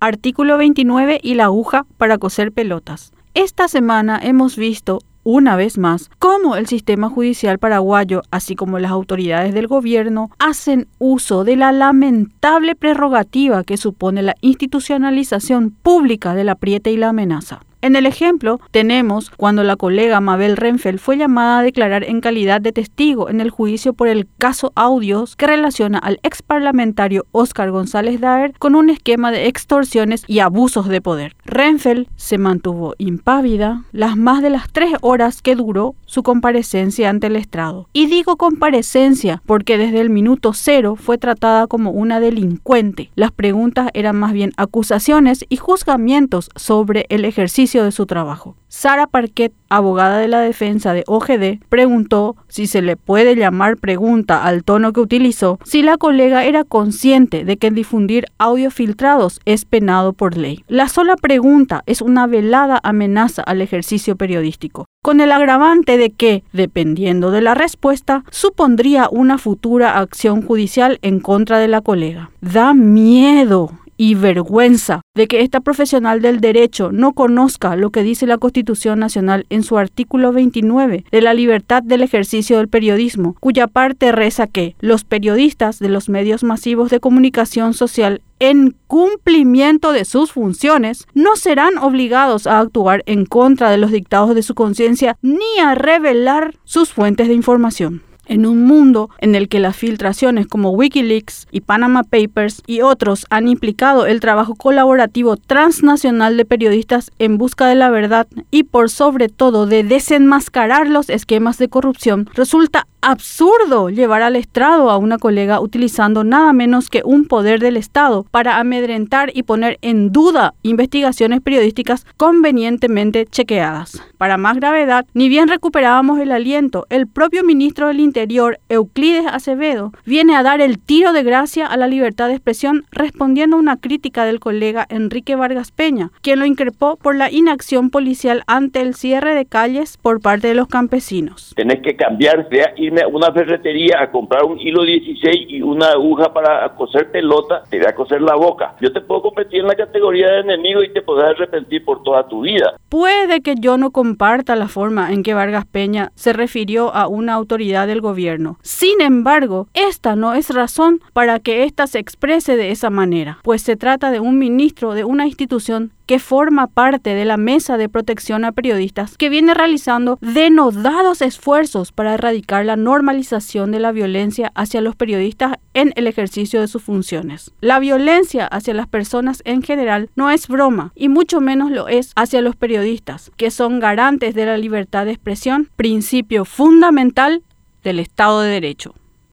artículo 29 y la aguja para coser pelotas. Esta semana hemos visto una vez más, cómo el sistema judicial paraguayo, así como las autoridades del gobierno, hacen uso de la lamentable prerrogativa que supone la institucionalización pública de la prieta y la amenaza. En el ejemplo tenemos cuando la colega Mabel Renfeld fue llamada a declarar en calidad de testigo en el juicio por el caso Audios que relaciona al ex parlamentario Óscar González Daer con un esquema de extorsiones y abusos de poder. Renfeld se mantuvo impávida las más de las tres horas que duró su comparecencia ante el estrado. Y digo comparecencia porque desde el minuto cero fue tratada como una delincuente. Las preguntas eran más bien acusaciones y juzgamientos sobre el ejercicio de su trabajo. Sara Parquet, abogada de la defensa de OGD, preguntó si se le puede llamar pregunta al tono que utilizó, si la colega era consciente de que difundir audios filtrados es penado por ley. La sola pregunta es una velada amenaza al ejercicio periodístico, con el agravante de que, dependiendo de la respuesta, supondría una futura acción judicial en contra de la colega. Da miedo y vergüenza de que esta profesional del derecho no conozca lo que dice la Constitución Nacional en su artículo 29 de la libertad del ejercicio del periodismo, cuya parte reza que los periodistas de los medios masivos de comunicación social en cumplimiento de sus funciones, no serán obligados a actuar en contra de los dictados de su conciencia ni a revelar sus fuentes de información en un mundo en el que las filtraciones como Wikileaks y Panama Papers y otros han implicado el trabajo colaborativo transnacional de periodistas en busca de la verdad y por sobre todo de desenmascarar los esquemas de corrupción, resulta absurdo llevar al estrado a una colega utilizando nada menos que un poder del Estado para amedrentar y poner en duda investigaciones periodísticas convenientemente chequeadas. Para más gravedad, ni bien recuperábamos el aliento, el propio ministro del Interior, Euclides Acevedo, viene a dar el tiro de gracia a la libertad de expresión respondiendo a una crítica del colega Enrique Vargas Peña, quien lo increpó por la inacción policial ante el cierre de calles por parte de los campesinos. Tenés que cambiarse irme una ferretería a comprar un hilo 16 y una aguja para coser pelota, te voy a coser la boca. Yo te puedo competir en la categoría de enemigo y te podrás arrepentir por toda tu vida. Puede que yo no comparta la forma en que Vargas Peña se refirió a una autoridad del gobierno. Sin embargo, esta no es razón para que ésta se exprese de esa manera, pues se trata de un ministro de una institución que forma parte de la Mesa de Protección a Periodistas, que viene realizando denodados esfuerzos para erradicar la normalización de la violencia hacia los periodistas en el ejercicio de sus funciones. La violencia hacia las personas en general no es broma y mucho menos lo es hacia los periodistas, que son garantes de la libertad de expresión, principio fundamental del Estado de Derecho.